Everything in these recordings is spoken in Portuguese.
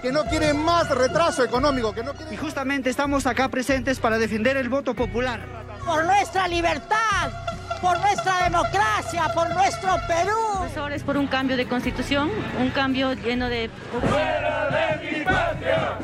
que no quiere más retraso económico, que no Y justamente estamos acá presentes para defender el voto popular. Por nuestra libertad, por nuestra democracia, por nuestro Perú. Es por un cambio de constitución, un cambio lleno de... ¡Fuera de mi patria!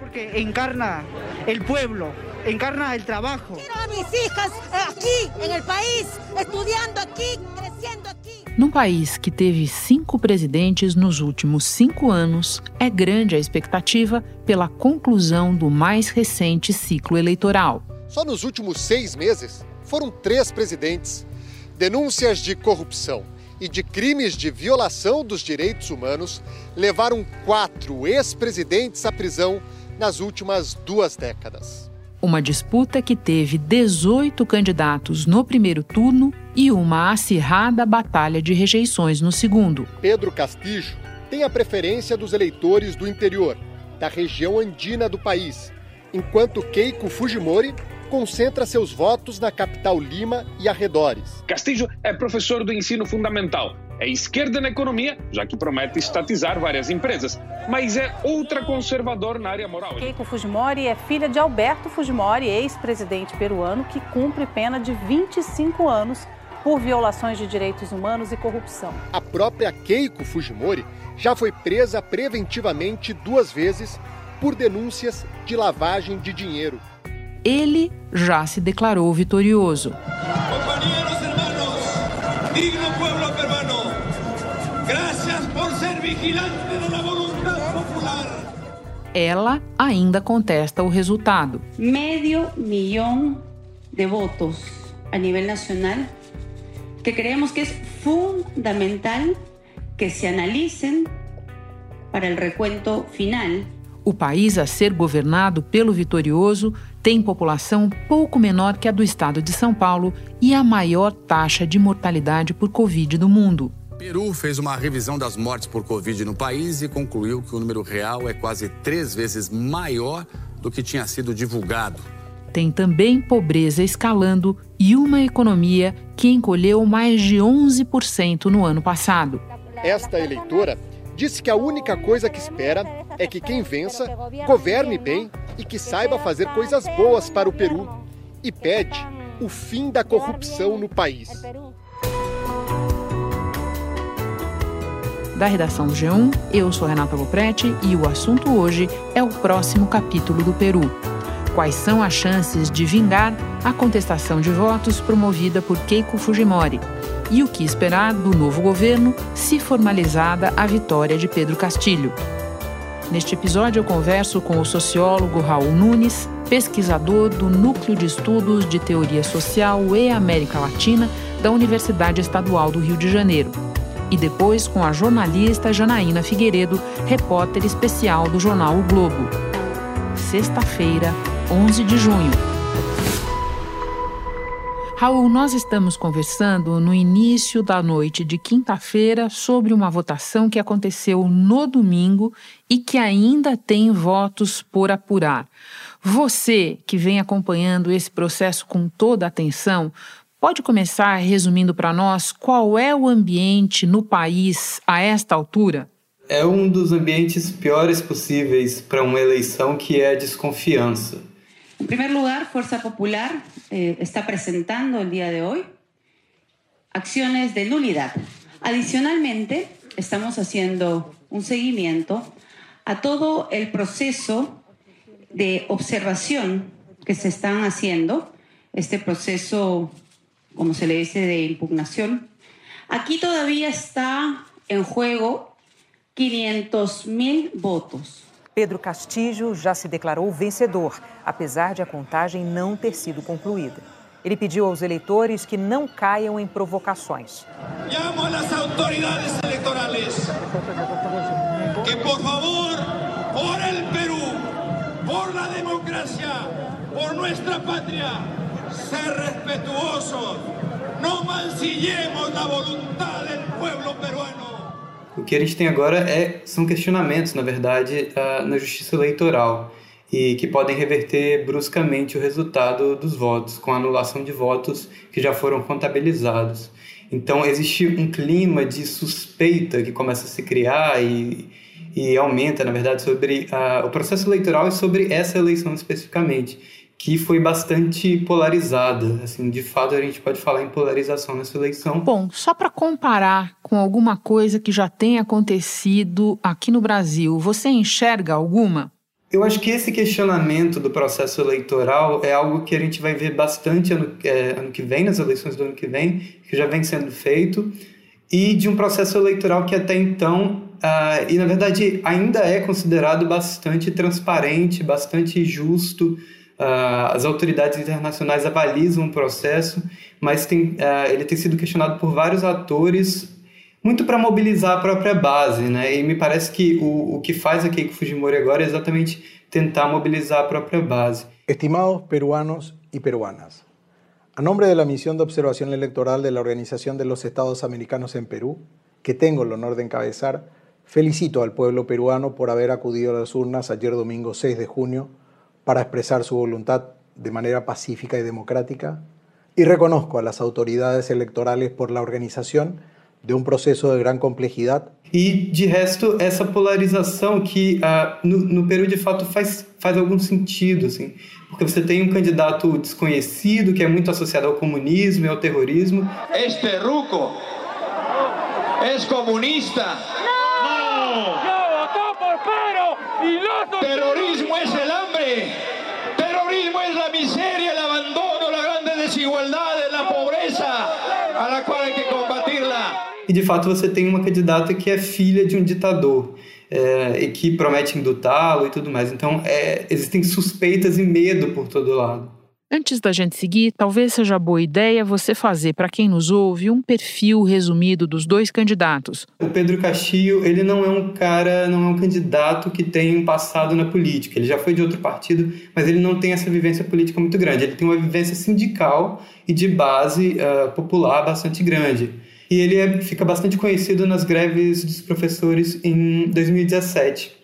Porque encarna el pueblo, encarna el trabajo. Quiero a mis hijas aquí, en el país, estudiando aquí, crescendo aquí. Num país que teve cinco presidentes nos últimos cinco anos, é grande a expectativa pela conclusão do mais recente ciclo eleitoral. Só nos últimos seis meses foram três presidentes. Denúncias de corrupção e de crimes de violação dos direitos humanos levaram quatro ex-presidentes à prisão nas últimas duas décadas. Uma disputa que teve 18 candidatos no primeiro turno e uma acirrada batalha de rejeições no segundo. Pedro Castillo tem a preferência dos eleitores do interior, da região andina do país, enquanto Keiko Fujimori concentra seus votos na capital Lima e arredores. Castillo é professor do ensino fundamental, é esquerda na economia, já que promete estatizar várias empresas, mas é ultra conservador na área moral. Keiko Fujimori é filha de Alberto Fujimori, ex-presidente peruano, que cumpre pena de 25 anos por violações de direitos humanos e corrupção. A própria Keiko Fujimori já foi presa preventivamente duas vezes por denúncias de lavagem de dinheiro ele já se declarou vitorioso. Companheiros hermanos, digno vigilante da vontade popular. Ela ainda contesta o resultado. Medio milhão de votos a nível nacional que creemos que é fundamental que se analicem para o recuento final. O país a ser governado pelo vitorioso tem população pouco menor que a do estado de São Paulo e a maior taxa de mortalidade por Covid do mundo. Peru fez uma revisão das mortes por Covid no país e concluiu que o número real é quase três vezes maior do que tinha sido divulgado. Tem também pobreza escalando e uma economia que encolheu mais de 11% no ano passado. Esta eleitora disse que a única coisa que espera é que quem vença governe bem e que saiba fazer coisas boas para o Peru e pede o fim da corrupção no país. Da redação do G1, eu sou Renata Loprete e o assunto hoje é o próximo capítulo do Peru. Quais são as chances de vingar a contestação de votos promovida por Keiko Fujimori? E o que esperar do novo governo se formalizada a vitória de Pedro Castilho? Neste episódio, eu converso com o sociólogo Raul Nunes, pesquisador do Núcleo de Estudos de Teoria Social e América Latina da Universidade Estadual do Rio de Janeiro. E depois com a jornalista Janaína Figueiredo, repórter especial do jornal O Globo. Sexta-feira, 11 de junho. Raul, nós estamos conversando no início da noite de quinta-feira sobre uma votação que aconteceu no domingo e que ainda tem votos por apurar. Você, que vem acompanhando esse processo com toda atenção, pode começar resumindo para nós qual é o ambiente no país a esta altura? É um dos ambientes piores possíveis para uma eleição que é a desconfiança. En primer lugar, Fuerza Popular eh, está presentando el día de hoy acciones de nulidad. Adicionalmente, estamos haciendo un seguimiento a todo el proceso de observación que se están haciendo, este proceso, como se le dice, de impugnación. Aquí todavía está en juego 500 mil votos. Pedro Castillo já se declarou vencedor, apesar de a contagem não ter sido concluída. Ele pediu aos eleitores que não caiam em provocações. Llamo às autoridades eleitorais que, por favor, por el Perú, por la democracia, por nuestra patria, ser respetuosos, mancillemos la voluntad del pueblo peruano. O que a gente tem agora é, são questionamentos, na verdade, na justiça eleitoral e que podem reverter bruscamente o resultado dos votos, com anulação de votos que já foram contabilizados. Então existe um clima de suspeita que começa a se criar e, e aumenta, na verdade, sobre uh, o processo eleitoral e sobre essa eleição especificamente, que foi bastante polarizada. Assim, de fato, a gente pode falar em polarização nessa eleição. Bom, só para comparar com alguma coisa que já tem acontecido aqui no Brasil, você enxerga alguma? Eu acho que esse questionamento do processo eleitoral é algo que a gente vai ver bastante ano, é, ano que vem, nas eleições do ano que vem, que já vem sendo feito, e de um processo eleitoral que até então, uh, e na verdade ainda é considerado bastante transparente, bastante justo. Uh, as autoridades internacionais avalizam o processo, mas tem, uh, ele tem sido questionado por vários atores muito para mobilizar a própria base, né? E me parece que o, o que faz a Keiko Fujimori agora é exatamente tentar movilizar a própria base. Estimados peruanos y peruanas, a nombre de la misión de de la Organización de los Estados Americanos en Perú, que tengo el honor de encabezar, felicito al pueblo peruano por haber acudido las urnas ayer domingo 6 de junio para expresar su voluntad de manera pacífica y democrática y reconozco a las autoridades electorales por la organización de um processo de grande complexidade. E, de resto, essa polarização que uh, no, no, Peru, de fato, faz, faz algum sentido, assim, porque você tem um candidato desconhecido que é muito associado ao comunismo e ao terrorismo. Este ruco é comunista. E de fato você tem uma candidata que é filha de um ditador é, e que promete indutá-lo e tudo mais. Então é, existem suspeitas e medo por todo lado. Antes da gente seguir, talvez seja boa ideia você fazer para quem nos ouve um perfil resumido dos dois candidatos. O Pedro Castillo, ele não é um cara, não é um candidato que tem um passado na política. Ele já foi de outro partido, mas ele não tem essa vivência política muito grande. Ele tem uma vivência sindical e de base uh, popular bastante grande e ele é, fica bastante conhecido nas greves dos professores em 2017,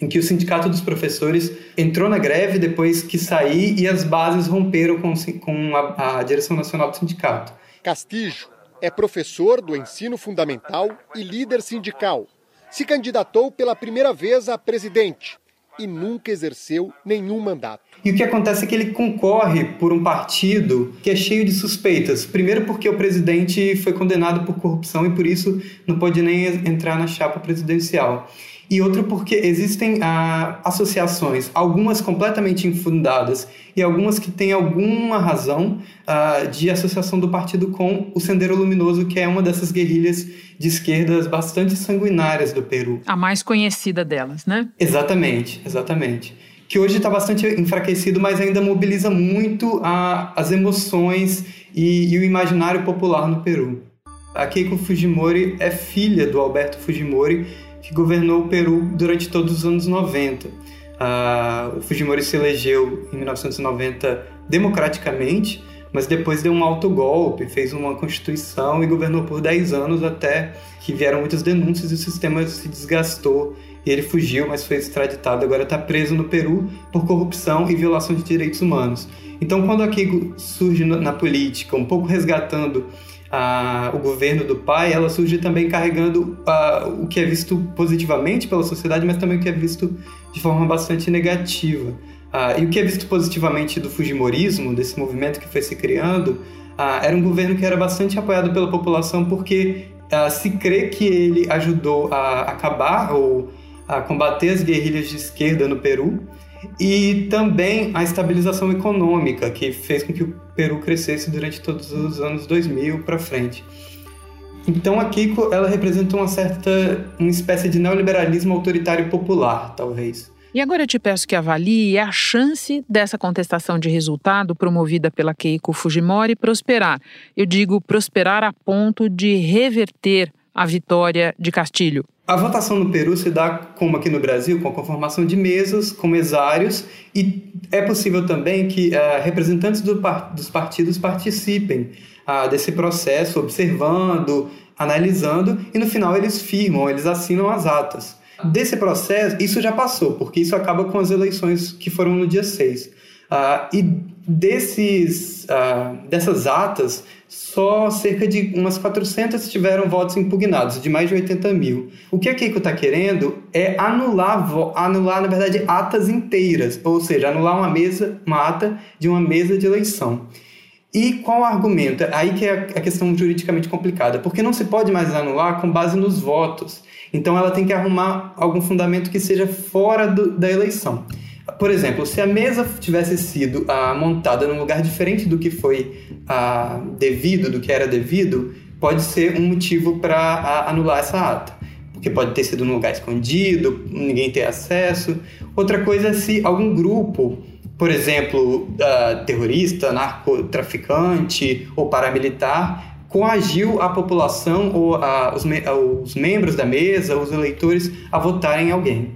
em que o Sindicato dos Professores entrou na greve depois que sair e as bases romperam com, com a, a direção nacional do sindicato. Castillo é professor do ensino fundamental e líder sindical. Se candidatou pela primeira vez a presidente e nunca exerceu nenhum mandato. E o que acontece é que ele concorre por um partido que é cheio de suspeitas. Primeiro, porque o presidente foi condenado por corrupção e por isso não pode nem entrar na chapa presidencial e outro porque existem ah, associações, algumas completamente infundadas e algumas que têm alguma razão ah, de associação do partido com o Sendero Luminoso, que é uma dessas guerrilhas de esquerdas bastante sanguinárias do Peru. A mais conhecida delas, né? Exatamente, exatamente. Que hoje está bastante enfraquecido, mas ainda mobiliza muito ah, as emoções e, e o imaginário popular no Peru. A Keiko Fujimori é filha do Alberto Fujimori, que governou o Peru durante todos os anos 90. Ah, o Fujimori se elegeu em 1990 democraticamente, mas depois deu um autogolpe, fez uma constituição e governou por 10 anos até que vieram muitas denúncias e o sistema se desgastou e ele fugiu, mas foi extraditado. Agora está preso no Peru por corrupção e violação de direitos humanos. Então, quando a Keiko surge na política, um pouco resgatando o governo do pai, ela surge também carregando o que é visto positivamente pela sociedade, mas também o que é visto de forma bastante negativa. Ah, e o que é visto positivamente do Fujimorismo, desse movimento que foi se criando, ah, era um governo que era bastante apoiado pela população porque ah, se crê que ele ajudou a acabar ou a combater as guerrilhas de esquerda no Peru e também a estabilização econômica, que fez com que o Peru crescesse durante todos os anos 2000 para frente. Então a Kiko ela representa uma certa uma espécie de neoliberalismo autoritário popular, talvez. E agora eu te peço que avalie a chance dessa contestação de resultado promovida pela Keiko Fujimori prosperar. Eu digo prosperar a ponto de reverter a vitória de Castilho. A votação no Peru se dá, como aqui no Brasil, com a conformação de mesas com mesários e é possível também que uh, representantes do dos partidos participem uh, desse processo, observando, analisando e no final eles firmam, eles assinam as atas. Desse processo, isso já passou, porque isso acaba com as eleições que foram no dia 6. Uh, ah, e desses, dessas atas só cerca de umas 400 tiveram votos impugnados, de mais de 80 mil. O que a Keiko está querendo é anular, anular, na verdade, atas inteiras, ou seja, anular uma mesa, uma ata de uma mesa de eleição. E qual o argumento? Aí que é a questão juridicamente complicada, porque não se pode mais anular com base nos votos. Então ela tem que arrumar algum fundamento que seja fora do, da eleição. Por exemplo, se a mesa tivesse sido ah, montada num lugar diferente do que foi ah, devido, do que era devido, pode ser um motivo para ah, anular essa ata. Porque pode ter sido num lugar escondido, ninguém ter acesso. Outra coisa é se algum grupo por exemplo, uh, terrorista, narcotraficante ou paramilitar, coagiu a população ou a, os, me os, membros da mesa, os eleitores, a votarem em alguém.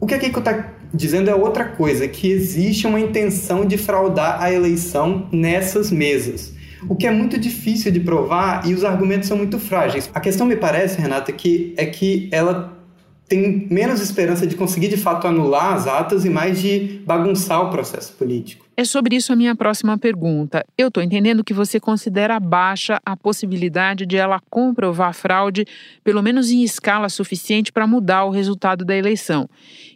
O que a Keiko está dizendo é outra coisa, que existe uma intenção de fraudar a eleição nessas mesas. O que é muito difícil de provar e os argumentos são muito frágeis. A questão me parece, Renata, que é que ela tem menos esperança de conseguir de fato anular as atas e mais de bagunçar o processo político. É sobre isso a minha próxima pergunta. Eu estou entendendo que você considera baixa a possibilidade de ela comprovar fraude, pelo menos em escala suficiente para mudar o resultado da eleição.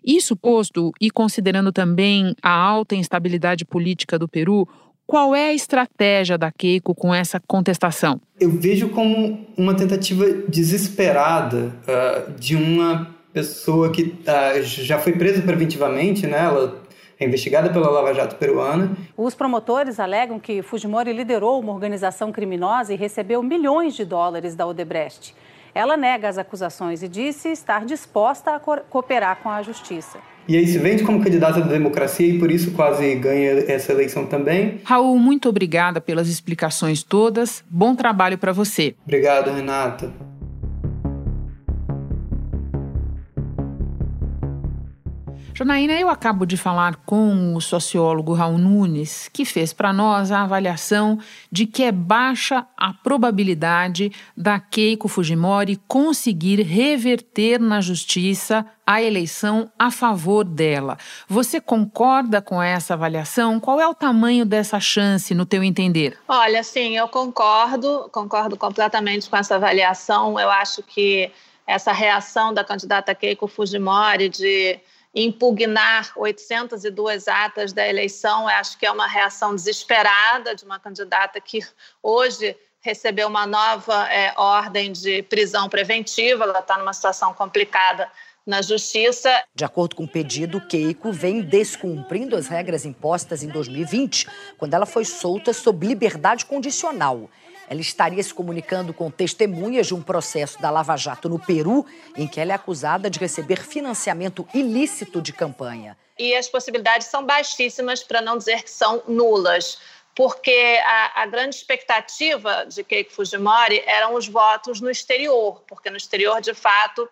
Isso posto, e considerando também a alta instabilidade política do Peru, qual é a estratégia da Keiko com essa contestação? Eu vejo como uma tentativa desesperada uh, de uma pessoa que uh, já foi presa preventivamente, né? Ela é investigada pela Lava Jato peruana. Os promotores alegam que Fujimori liderou uma organização criminosa e recebeu milhões de dólares da Odebrecht. Ela nega as acusações e disse estar disposta a co cooperar com a justiça. E aí se vende como candidata da democracia e por isso quase ganha essa eleição também. Raul, muito obrigada pelas explicações todas. Bom trabalho para você. Obrigado, Renata. Janaína, eu acabo de falar com o sociólogo Raul Nunes, que fez para nós a avaliação de que é baixa a probabilidade da Keiko Fujimori conseguir reverter na justiça a eleição a favor dela. Você concorda com essa avaliação? Qual é o tamanho dessa chance, no teu entender? Olha, sim, eu concordo, concordo completamente com essa avaliação. Eu acho que essa reação da candidata Keiko Fujimori de impugnar 802 atas da eleição, acho que é uma reação desesperada de uma candidata que hoje recebeu uma nova é, ordem de prisão preventiva, ela está numa situação complicada na justiça. De acordo com o pedido, Keiko vem descumprindo as regras impostas em 2020, quando ela foi solta sob liberdade condicional. Ela estaria se comunicando com testemunhas de um processo da Lava Jato no Peru, em que ela é acusada de receber financiamento ilícito de campanha. E as possibilidades são baixíssimas, para não dizer que são nulas porque a, a, grande expectativa de Keiko Fujimori eram os votos no exterior, porque no exterior, de fato,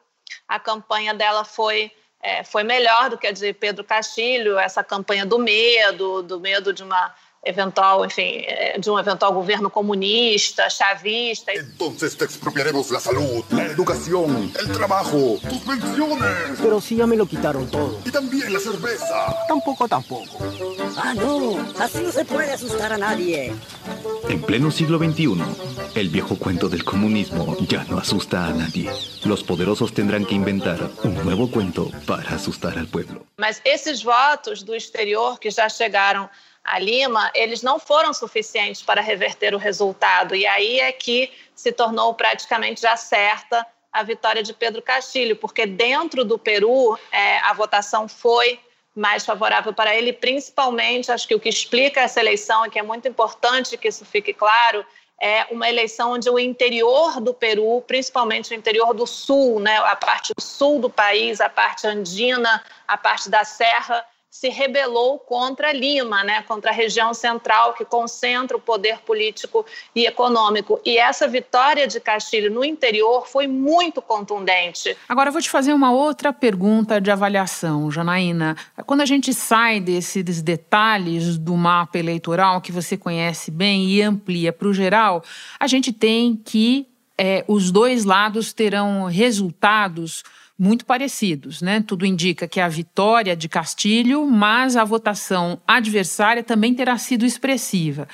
a campanha dela foi, é, foi melhor do que a de Pedro Castilho, essa campanha do medo, do medo de uma eventual, enfim, eh, de um eventual governo comunista, chavista. Entonces te expropiaremos la salud, la educación, el trabajo, tus pensiones. Pero si ya me lo quitaron todo. Y también la cerveza. Tampoco, tampoco. Ah, no, así no se puede asustar a nadie. En pleno siglo XXI, el viejo cuento del comunismo ya no asusta a nadie. Los poderosos tendrán que inventar un nuevo cuento para asustar al pueblo. Mas esses votos do exterior que já chegaram a Lima, eles não foram suficientes para reverter o resultado. E aí é que se tornou praticamente já certa a vitória de Pedro Castilho, porque dentro do Peru é, a votação foi mais favorável para ele, principalmente, acho que o que explica essa eleição, e que é muito importante que isso fique claro, é uma eleição onde o interior do Peru, principalmente o interior do sul, né, a parte sul do país, a parte andina, a parte da serra, se rebelou contra Lima, né, contra a região central que concentra o poder político e econômico. E essa vitória de Castilho no interior foi muito contundente. Agora vou te fazer uma outra pergunta de avaliação, Janaína. Quando a gente sai desses detalhes do mapa eleitoral que você conhece bem e amplia para o geral, a gente tem que é, os dois lados terão resultados muito parecidos, né? Tudo indica que a vitória de Castilho, mas a votação adversária também terá sido expressiva.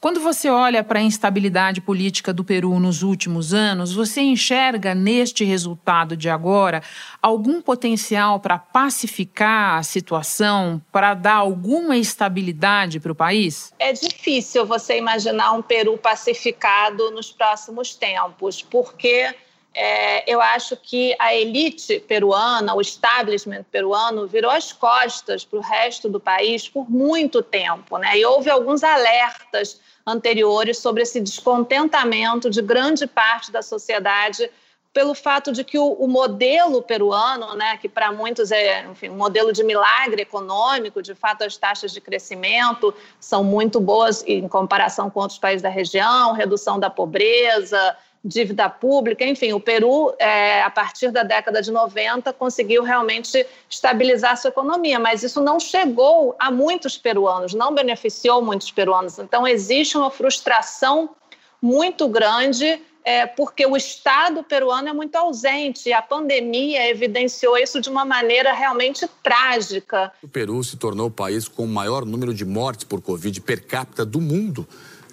Quando você olha para a instabilidade política do Peru nos últimos anos, você enxerga neste resultado de agora algum potencial para pacificar a situação, para dar alguma estabilidade para o país? É difícil você imaginar um Peru pacificado nos próximos tempos, porque é, eu acho que a elite peruana, o establishment peruano, virou as costas para o resto do país por muito tempo. Né? E houve alguns alertas anteriores sobre esse descontentamento de grande parte da sociedade pelo fato de que o, o modelo peruano, né, que para muitos é enfim, um modelo de milagre econômico, de fato as taxas de crescimento são muito boas em comparação com outros países da região, redução da pobreza, dívida pública, enfim, o Peru, é, a partir da década de 90, conseguiu realmente estabilizar sua economia, mas isso não chegou a muitos peruanos, não beneficiou muitos peruanos. Então, existe uma frustração muito grande é, porque o Estado peruano é muito ausente e a pandemia evidenciou isso de uma maneira realmente trágica. O Peru se tornou o país com o maior número de mortes por Covid per capita do mundo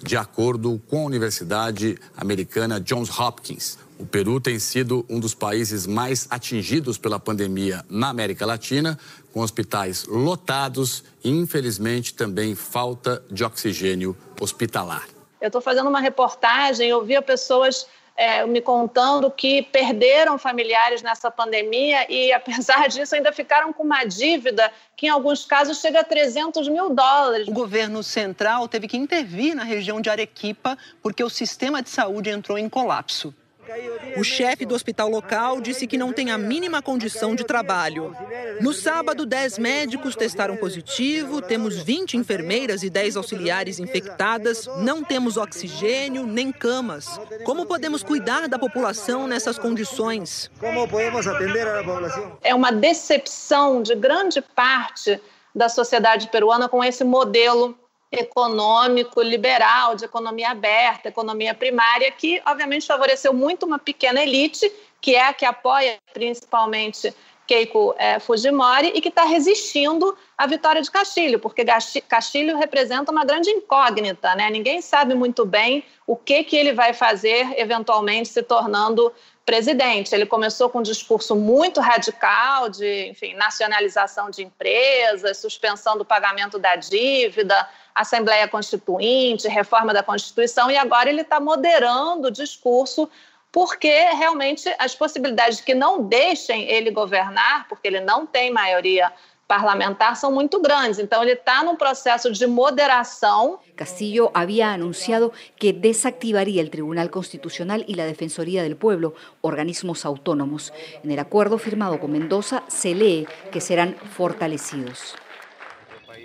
de acordo com a Universidade Americana Johns Hopkins. O Peru tem sido um dos países mais atingidos pela pandemia na América Latina, com hospitais lotados e, infelizmente, também falta de oxigênio hospitalar. Eu estou fazendo uma reportagem, eu via pessoas é, me contando que perderam familiares nessa pandemia e, apesar disso, ainda ficaram com uma dívida que, em alguns casos, chega a 300 mil dólares. O governo central teve que intervir na região de Arequipa porque o sistema de saúde entrou em colapso. O chefe do hospital local disse que não tem a mínima condição de trabalho. No sábado, 10 médicos testaram positivo, temos 20 enfermeiras e 10 auxiliares infectadas, não temos oxigênio nem camas. Como podemos cuidar da população nessas condições? Como podemos atender a população? É uma decepção de grande parte da sociedade peruana com esse modelo econômico liberal, de economia aberta, economia primária, que obviamente favoreceu muito uma pequena elite, que é a que apoia principalmente Keiko é, Fujimori e que está resistindo à vitória de Castilho, porque Castilho representa uma grande incógnita, né? Ninguém sabe muito bem o que, que ele vai fazer, eventualmente se tornando presidente. Ele começou com um discurso muito radical de, enfim, nacionalização de empresas, suspensão do pagamento da dívida, Assembleia Constituinte, reforma da Constituição, e agora ele está moderando o discurso porque realmente as possibilidades de que não deixem ele governar, porque ele não tem maioria parlamentar são muito grandes. Então, ele está num processo de moderação. Castillo havia anunciado que desactivaria o Tribunal Constitucional e a Defensoria del Pueblo, organismos autónomos. En el acuerdo firmado con Mendoza se lee que serán fortalecidos.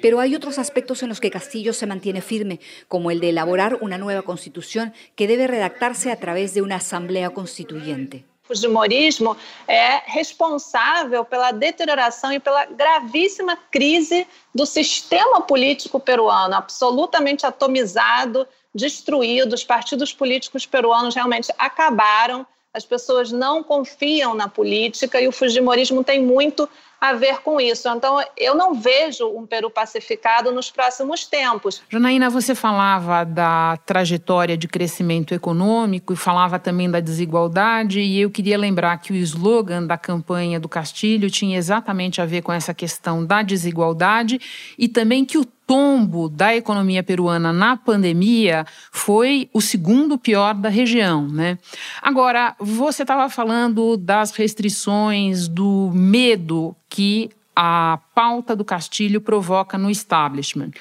Pero hay otros aspectos en los que Castillo se mantiene firme, como el de elaborar una nueva constitución que debe redactarse a través de una asamblea constituyente. O fujimorismo é responsável pela deterioração e pela gravíssima crise do sistema político peruano, absolutamente atomizado, destruído. Os partidos políticos peruanos realmente acabaram, as pessoas não confiam na política e o fujimorismo tem muito a ver com isso. Então, eu não vejo um Peru pacificado nos próximos tempos. Janaína, você falava da trajetória de crescimento econômico e falava também da desigualdade, e eu queria lembrar que o slogan da campanha do Castilho tinha exatamente a ver com essa questão da desigualdade e também que o tombo da economia peruana na pandemia foi o segundo pior da região, né? Agora, você estava falando das restrições, do medo que a pauta do Castilho provoca no establishment.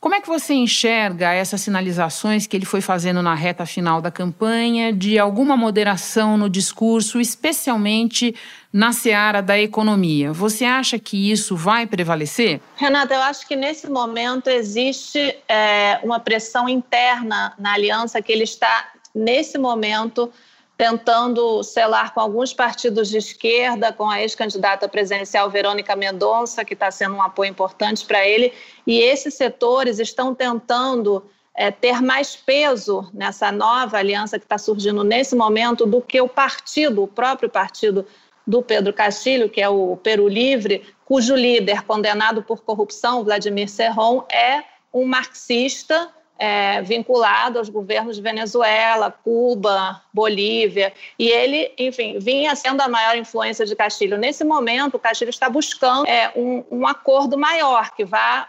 Como é que você enxerga essas sinalizações que ele foi fazendo na reta final da campanha de alguma moderação no discurso, especialmente na seara da economia? Você acha que isso vai prevalecer? Renata, eu acho que nesse momento existe é, uma pressão interna na aliança que ele está, nesse momento, tentando selar com alguns partidos de esquerda, com a ex-candidata presidencial Verônica Mendonça, que está sendo um apoio importante para ele, e esses setores estão tentando é, ter mais peso nessa nova aliança que está surgindo nesse momento do que o partido, o próprio partido do Pedro Castilho, que é o Peru Livre, cujo líder condenado por corrupção, Vladimir Serron, é um marxista é, vinculado aos governos de Venezuela, Cuba, Bolívia, e ele, enfim, vinha sendo a maior influência de Castilho. Nesse momento, o Castilho está buscando é, um, um acordo maior que vá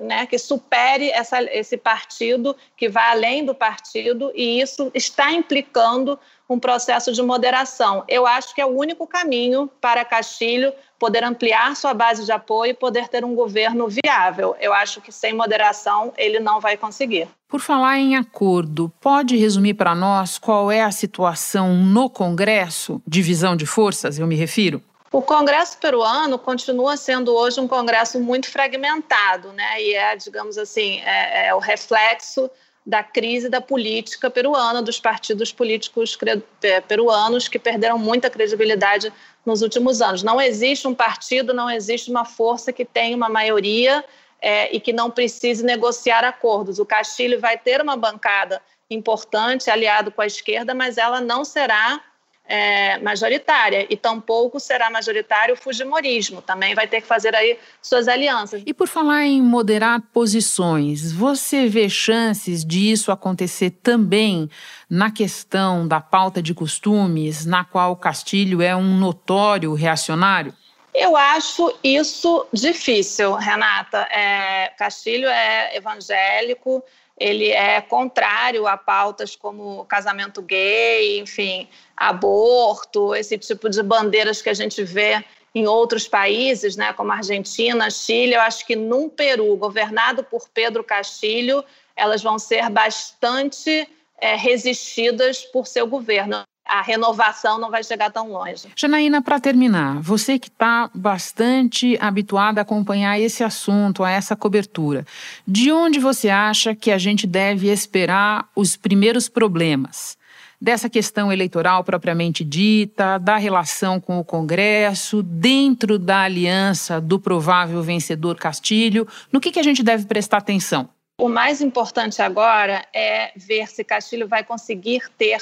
né, que supere essa, esse partido, que vá além do partido, e isso está implicando um processo de moderação. Eu acho que é o único caminho para Castilho poder ampliar sua base de apoio e poder ter um governo viável. Eu acho que sem moderação ele não vai conseguir. Por falar em acordo, pode resumir para nós qual é a situação no Congresso? Divisão de forças, eu me refiro? O Congresso peruano continua sendo hoje um Congresso muito fragmentado, né? E é, digamos assim, é, é o reflexo da crise da política peruana, dos partidos políticos é, peruanos que perderam muita credibilidade nos últimos anos. Não existe um partido, não existe uma força que tenha uma maioria é, e que não precise negociar acordos. O Castilho vai ter uma bancada importante, aliado com a esquerda, mas ela não será é, majoritária e tampouco será majoritário o fujimorismo. Também vai ter que fazer aí suas alianças. E por falar em moderar posições, você vê chances disso acontecer também na questão da pauta de costumes, na qual Castilho é um notório reacionário? Eu acho isso difícil, Renata. É, Castilho é evangélico, ele é contrário a pautas como casamento gay, enfim, aborto, esse tipo de bandeiras que a gente vê em outros países, né, como Argentina, Chile. Eu acho que num Peru governado por Pedro Castilho, elas vão ser bastante é, resistidas por seu governo a renovação não vai chegar tão longe. Janaína, para terminar, você que está bastante habituada a acompanhar esse assunto, a essa cobertura, de onde você acha que a gente deve esperar os primeiros problemas? Dessa questão eleitoral propriamente dita, da relação com o Congresso, dentro da aliança do provável vencedor Castilho, no que, que a gente deve prestar atenção? O mais importante agora é ver se Castilho vai conseguir ter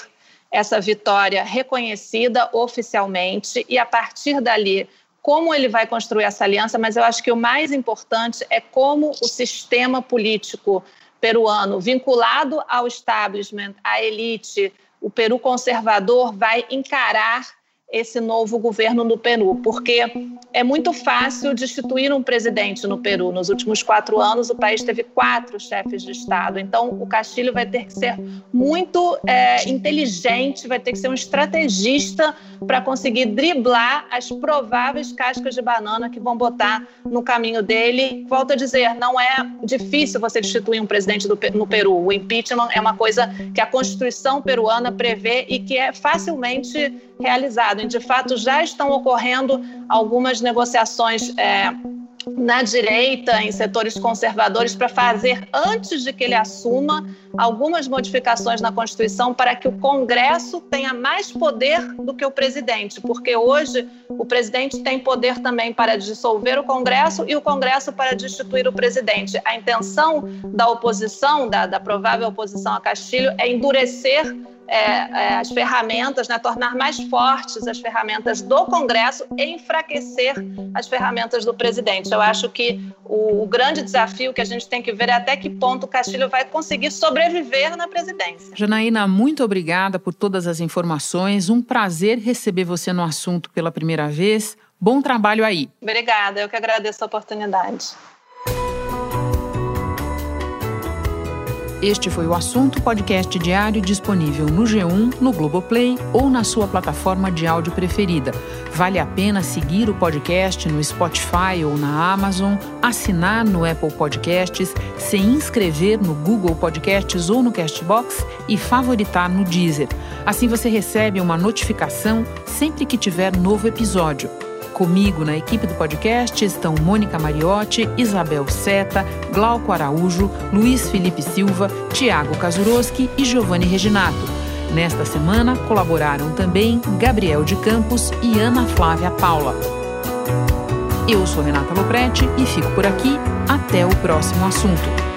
essa vitória reconhecida oficialmente e a partir dali como ele vai construir essa aliança, mas eu acho que o mais importante é como o sistema político peruano, vinculado ao establishment, à elite, o Peru conservador, vai encarar esse novo governo no Peru, porque é muito fácil destituir um presidente no Peru. Nos últimos quatro anos, o país teve quatro chefes de Estado. Então, o Castilho vai ter que ser muito é, inteligente, vai ter que ser um estrategista para conseguir driblar as prováveis cascas de banana que vão botar no caminho dele. Volto a dizer, não é difícil você destituir um presidente do, no Peru. O impeachment é uma coisa que a Constituição peruana prevê e que é facilmente E, de fato, já estão ocorrendo algumas negociações é, na direita, em setores conservadores, para fazer, antes de que ele assuma, algumas modificações na Constituição para que o Congresso tenha mais poder do que o presidente, porque hoje o presidente tem poder também para dissolver o Congresso e o Congresso para destituir o presidente. A intenção da oposição, da, da provável oposição a Castilho, é endurecer é, as ferramentas, né, tornar mais fortes as ferramentas do Congresso e enfraquecer as ferramentas do presidente. Eu acho que o, o, grande desafio que a gente tem que ver é até que ponto o Castilho vai conseguir sobreviver na presidência. Janaína, muito obrigada por todas as informações. Um prazer receber você no assunto pela primeira vez. Bom trabalho aí. Obrigada, eu que agradeço a oportunidade. Este foi o assunto podcast diário disponível no G1, no Globoplay ou na sua plataforma de áudio preferida. Vale a pena seguir o podcast no Spotify ou na Amazon, assinar no Apple Podcasts, se inscrever no Google Podcasts ou no Castbox e favoritar no Deezer. Assim você recebe uma notificação sempre que tiver novo episódio. Comigo na equipe do podcast estão Mônica Mariotti, Isabel Seta, Glauco Araújo, Luiz Felipe Silva, Tiago Kazuroski e Giovanni Reginato. Nesta semana colaboraram também Gabriel de Campos e Ana Flávia Paula. Eu sou Renata Loprete e fico por aqui. Até o próximo assunto.